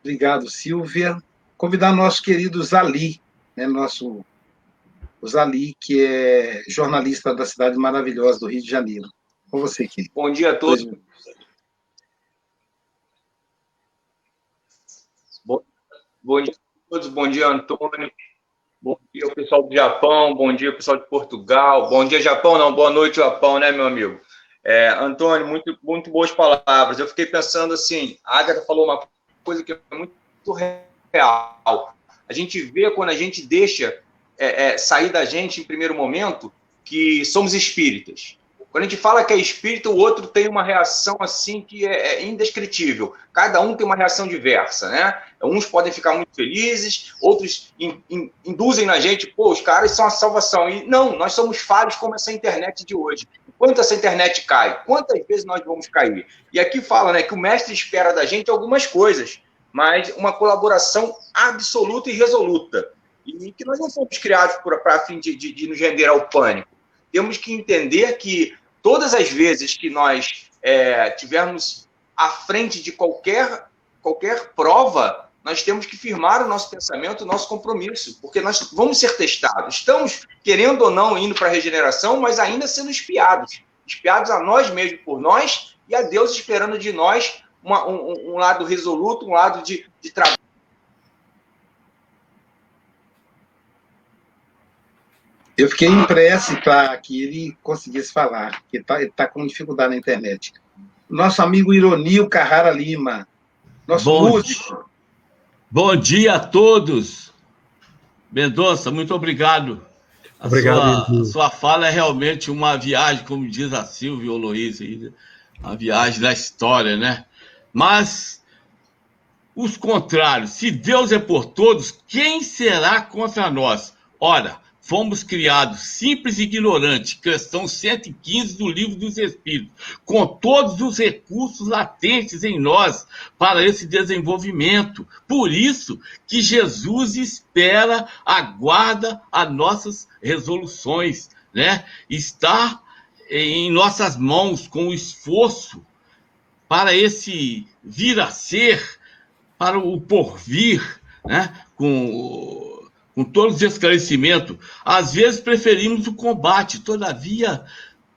Obrigado, Silvia. Convidar nosso querido Zali, né, nosso Zali, que é jornalista da cidade maravilhosa do Rio de Janeiro. Com você, aqui. Bom dia a todos. Bom dia a todos, bom dia, Antônio. Bom dia, o pessoal do Japão, bom dia, pessoal de Portugal. Bom dia, Japão, não, boa noite, Japão, né, meu amigo? É, Antônio, muito, muito boas palavras. Eu fiquei pensando assim, a Agatha falou uma coisa que é muito real. A gente vê quando a gente deixa é, é, sair da gente em primeiro momento que somos espíritas. Quando a gente fala que é espírito, o outro tem uma reação assim que é, é indescritível. Cada um tem uma reação diversa, né? Uns podem ficar muito felizes, outros in, in, induzem na gente, pô, os caras são a salvação. E não, nós somos falhos como essa internet de hoje. Quanto essa internet cai? Quantas vezes nós vamos cair? E aqui fala, né, que o mestre espera da gente algumas coisas, mas uma colaboração absoluta e resoluta. E que nós não fomos criados para fim de, de, de nos render ao pânico temos que entender que todas as vezes que nós é, tivermos à frente de qualquer, qualquer prova, nós temos que firmar o nosso pensamento, o nosso compromisso, porque nós vamos ser testados. Estamos, querendo ou não, indo para a regeneração, mas ainda sendo espiados. Espiados a nós mesmos por nós e a Deus esperando de nós uma, um, um, lado resoluto, um lado de, de trabalho Eu fiquei impresso para que ele conseguisse falar, que está tá com dificuldade na internet. Nosso amigo Ironio Carrara Lima, nosso Bom músico. Bom dia a todos. Mendonça, muito obrigado. A obrigado. Sua, sua fala é realmente uma viagem, como diz a Silvia ou Luiz, uma viagem da história, né? Mas os contrários, se Deus é por todos, quem será contra nós? Ora, Fomos criados simples e ignorantes, questão 115 do Livro dos Espíritos, com todos os recursos latentes em nós para esse desenvolvimento. Por isso que Jesus espera, aguarda as nossas resoluções, né? Está em nossas mãos com o esforço para esse vir a ser, para o porvir, né? Com com todos os esclarecimentos. Às vezes preferimos o combate, todavia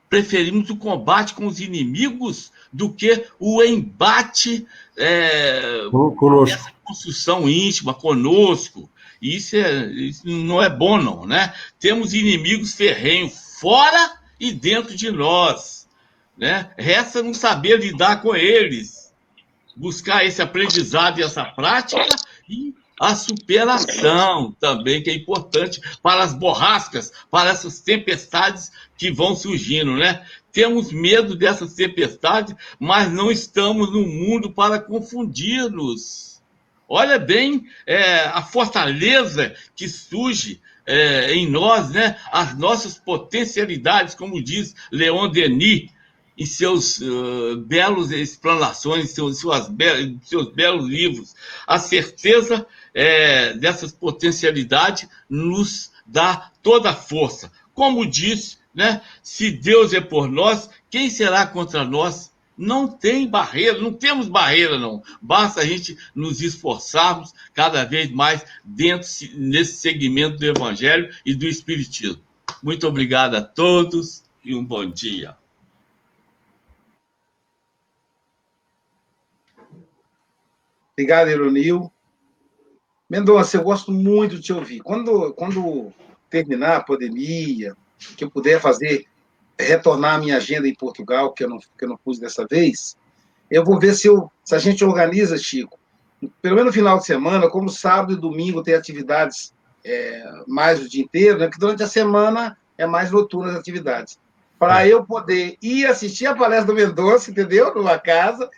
preferimos o combate com os inimigos do que o embate é, conosco. essa construção íntima conosco. Isso, é, isso não é bom, não, né? Temos inimigos ferrenhos fora e dentro de nós, né? Resta não saber lidar com eles, buscar esse aprendizado e essa prática e a superação também, que é importante para as borrascas, para essas tempestades que vão surgindo, né? Temos medo dessas tempestades, mas não estamos no mundo para confundir-nos. Olha bem é, a fortaleza que surge é, em nós, né? As nossas potencialidades, como diz Leon Denis, em seus uh, belos explanações, seus, suas be seus belos livros. A certeza é, dessas potencialidades nos dá toda a força. Como disse, né, se Deus é por nós, quem será contra nós? Não tem barreira, não temos barreira, não. Basta a gente nos esforçarmos cada vez mais dentro nesse segmento do Evangelho e do Espiritismo. Muito obrigado a todos e um bom dia. Obrigado, Ironil. Mendonça, eu gosto muito de te ouvir. Quando, quando terminar a pandemia, que eu puder fazer, retornar a minha agenda em Portugal, que eu não, que eu não pus dessa vez, eu vou ver se, eu, se a gente organiza, Chico, pelo menos no final de semana, como sábado e domingo tem atividades é, mais o dia inteiro, né? que durante a semana é mais noturna as atividades. Para é. eu poder ir assistir a palestra do Mendonça, entendeu? Numa casa,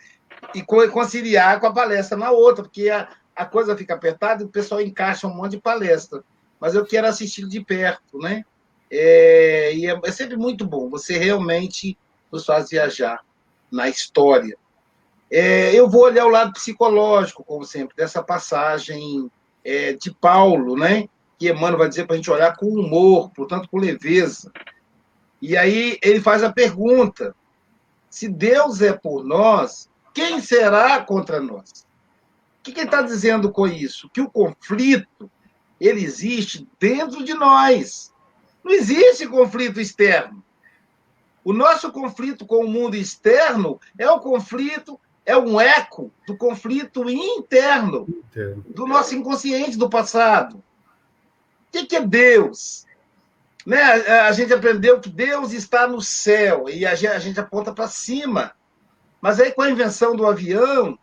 e conciliar com a palestra na outra, porque a, a coisa fica apertada e o pessoal encaixa um monte de palestra. Mas eu quero assistir de perto, né? É, e é, é sempre muito bom, você realmente nos faz viajar na história. É, eu vou olhar o lado psicológico, como sempre, dessa passagem é, de Paulo, né? Que Emmanuel vai dizer para a gente olhar com humor, portanto, com leveza. E aí ele faz a pergunta: se Deus é por nós, quem será contra nós? O que ele está dizendo com isso? Que o conflito ele existe dentro de nós. Não existe conflito externo. O nosso conflito com o mundo externo é o conflito, é um eco do conflito interno, interno. do nosso inconsciente do passado. O que é Deus? Né? A gente aprendeu que Deus está no céu e a gente aponta para cima. Mas aí, com a invenção do avião,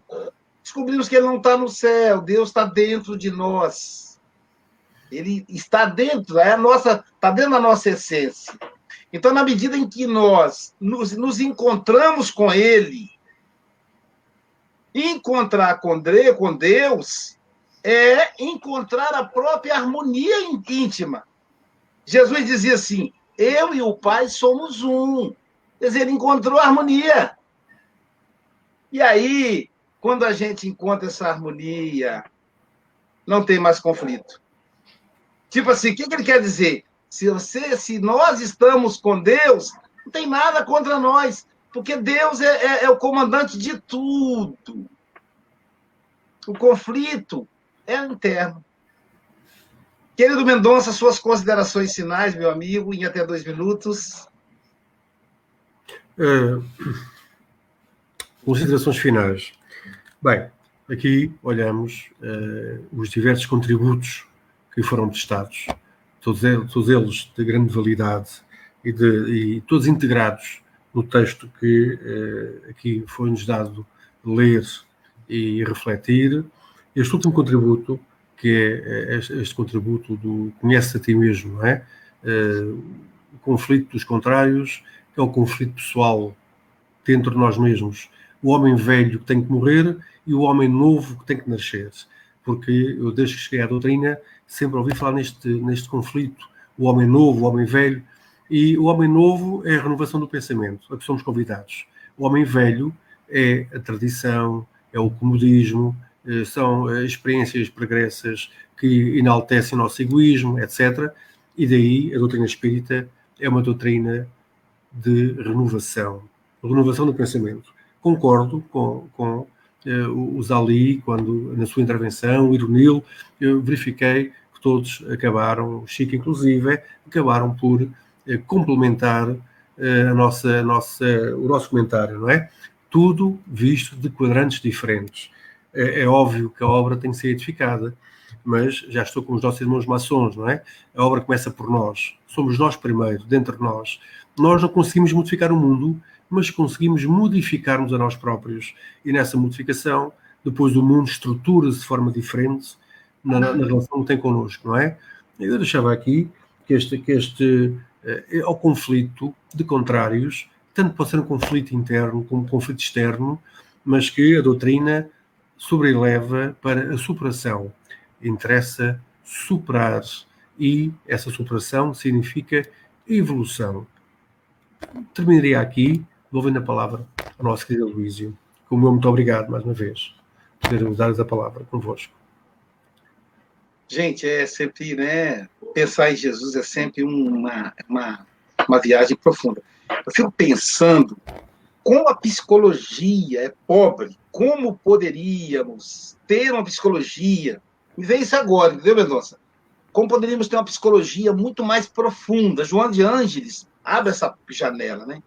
descobrimos que ele não está no céu, Deus está dentro de nós. Ele está dentro, é a nossa, está dentro da nossa essência. Então, na medida em que nós nos, nos encontramos com Ele, encontrar com Deus é encontrar a própria harmonia íntima. Jesus dizia assim: Eu e o Pai somos um. Quer dizer, ele encontrou a harmonia. E aí, quando a gente encontra essa harmonia, não tem mais conflito. Tipo assim, o que, que ele quer dizer? Se, você, se nós estamos com Deus, não tem nada contra nós, porque Deus é, é, é o comandante de tudo. O conflito é interno. Querido Mendonça, suas considerações finais, meu amigo, em até dois minutos. É, Considerações finais. Bem, aqui olhamos uh, os diversos contributos que foram testados, todos eles, todos eles de grande validade e, de, e todos integrados no texto que uh, aqui foi-nos dado ler e refletir. Este último contributo, que é este, este contributo do conhece a ti mesmo, não é? Uh, o conflito dos contrários, que é o conflito pessoal dentro de nós mesmos o homem velho que tem que morrer e o homem novo que tem que nascer. Porque eu, desde que cheguei à doutrina, sempre ouvi falar neste, neste conflito: o homem novo, o homem velho. E o homem novo é a renovação do pensamento, a que somos convidados. O homem velho é a tradição, é o comodismo, eh, são experiências pregressas que enaltecem o nosso egoísmo, etc. E daí a doutrina espírita é uma doutrina de renovação, renovação do pensamento concordo com, com o Zali, quando na sua intervenção, o Ironil, eu verifiquei que todos acabaram, Chico inclusive, acabaram por uh, complementar uh, a nossa, a nossa, o nosso comentário, não é? Tudo visto de quadrantes diferentes. É, é óbvio que a obra tem que ser edificada, mas já estou com os nossos irmãos maçons, não é? A obra começa por nós. Somos nós primeiro, dentro de nós. Nós não conseguimos modificar o mundo mas conseguimos modificar-nos a nós próprios. E nessa modificação, depois o mundo estrutura-se de forma diferente, na, na relação que tem connosco, não é? Eu deixava aqui que este, que este é ao conflito de contrários, tanto pode ser um conflito interno como um conflito externo, mas que a doutrina sobreleva para a superação. Interessa superar e essa superação significa evolução. Terminaria aqui, devolvendo a palavra ao nosso querido Luísio. O meu muito obrigado mais uma vez por poder usar a palavra convosco. Gente, é sempre, né? Pensar em Jesus é sempre uma, uma, uma viagem profunda. Eu fico pensando como a psicologia é pobre, como poderíamos ter uma psicologia. Me vem isso agora, entendeu, Mendonça? Como poderíamos ter uma psicologia muito mais profunda? João de Ângeles abre essa janela, né?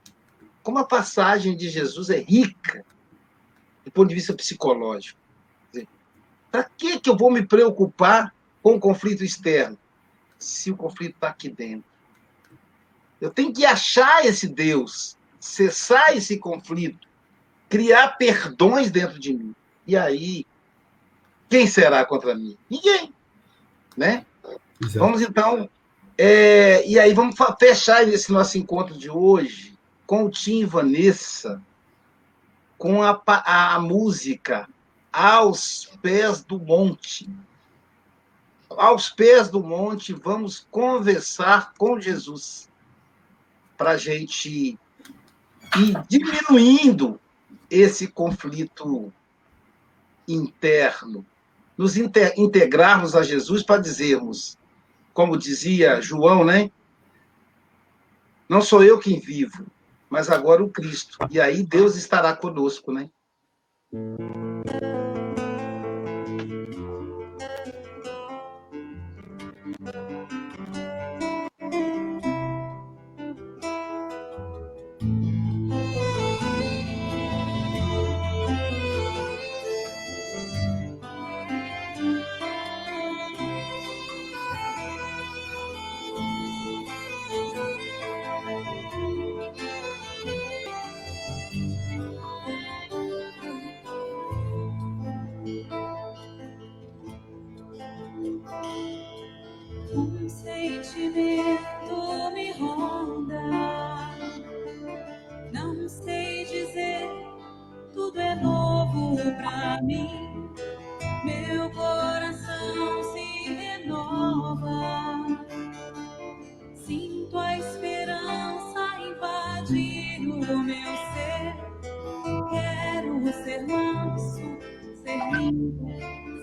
Como a passagem de Jesus é rica do ponto de vista psicológico. Para que, que eu vou me preocupar com o conflito externo se o conflito está aqui dentro? Eu tenho que achar esse Deus, cessar esse conflito, criar perdões dentro de mim. E aí, quem será contra mim? Ninguém. Né? Exato. Vamos então. É, e aí, vamos fechar esse nosso encontro de hoje com o Tim Vanessa, com a, a, a música Aos Pés do Monte. Aos pés do monte, vamos conversar com Jesus para a gente ir diminuindo esse conflito interno, nos integrarmos a Jesus para dizermos, como dizia João, né? Não sou eu quem vivo, mas agora o Cristo. E aí Deus estará conosco, né?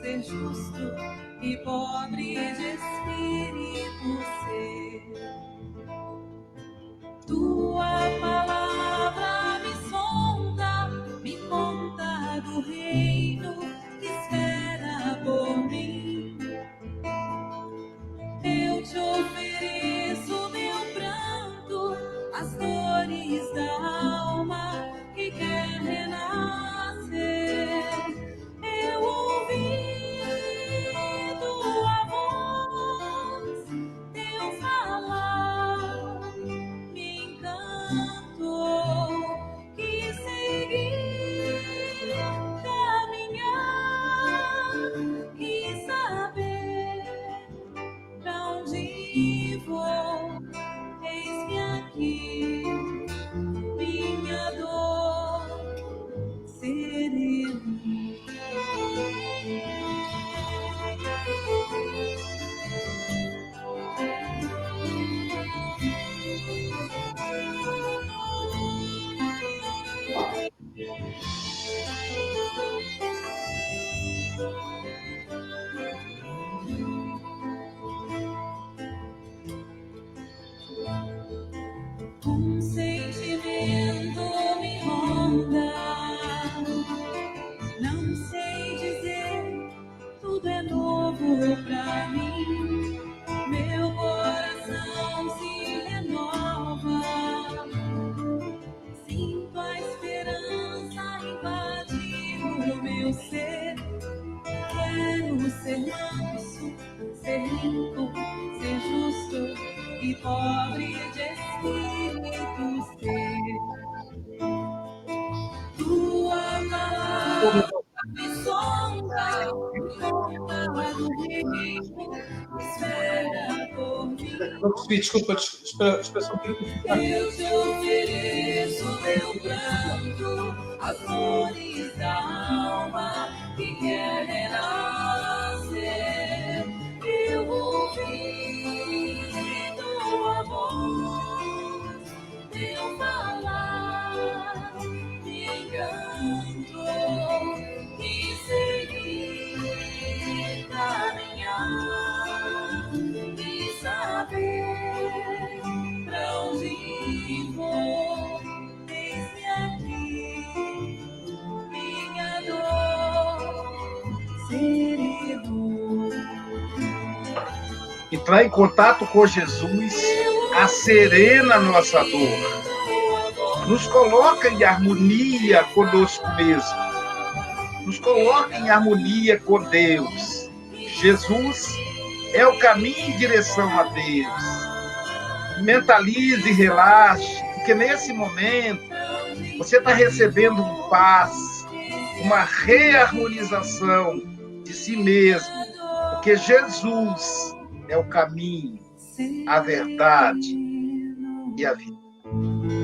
ser justo e pobre de espírito. próprio ser. Quero ser manso, ser limpo, ser justo e pobre de espírito ser. Tua palavra me sonda, alma do rei, espera por mim. Desculpa, desculpa, pouco. Eu te ofereço meu pranto, as flores da Entrar em contato com Jesus acerena nossa dor. Nos coloca em harmonia conosco mesmo. Nos coloca em harmonia com Deus. Jesus é o caminho em direção a Deus. Mentalize e relaxe, porque nesse momento você está recebendo um paz, uma reharmonização de si mesmo, porque Jesus é o caminho, a verdade e a vida.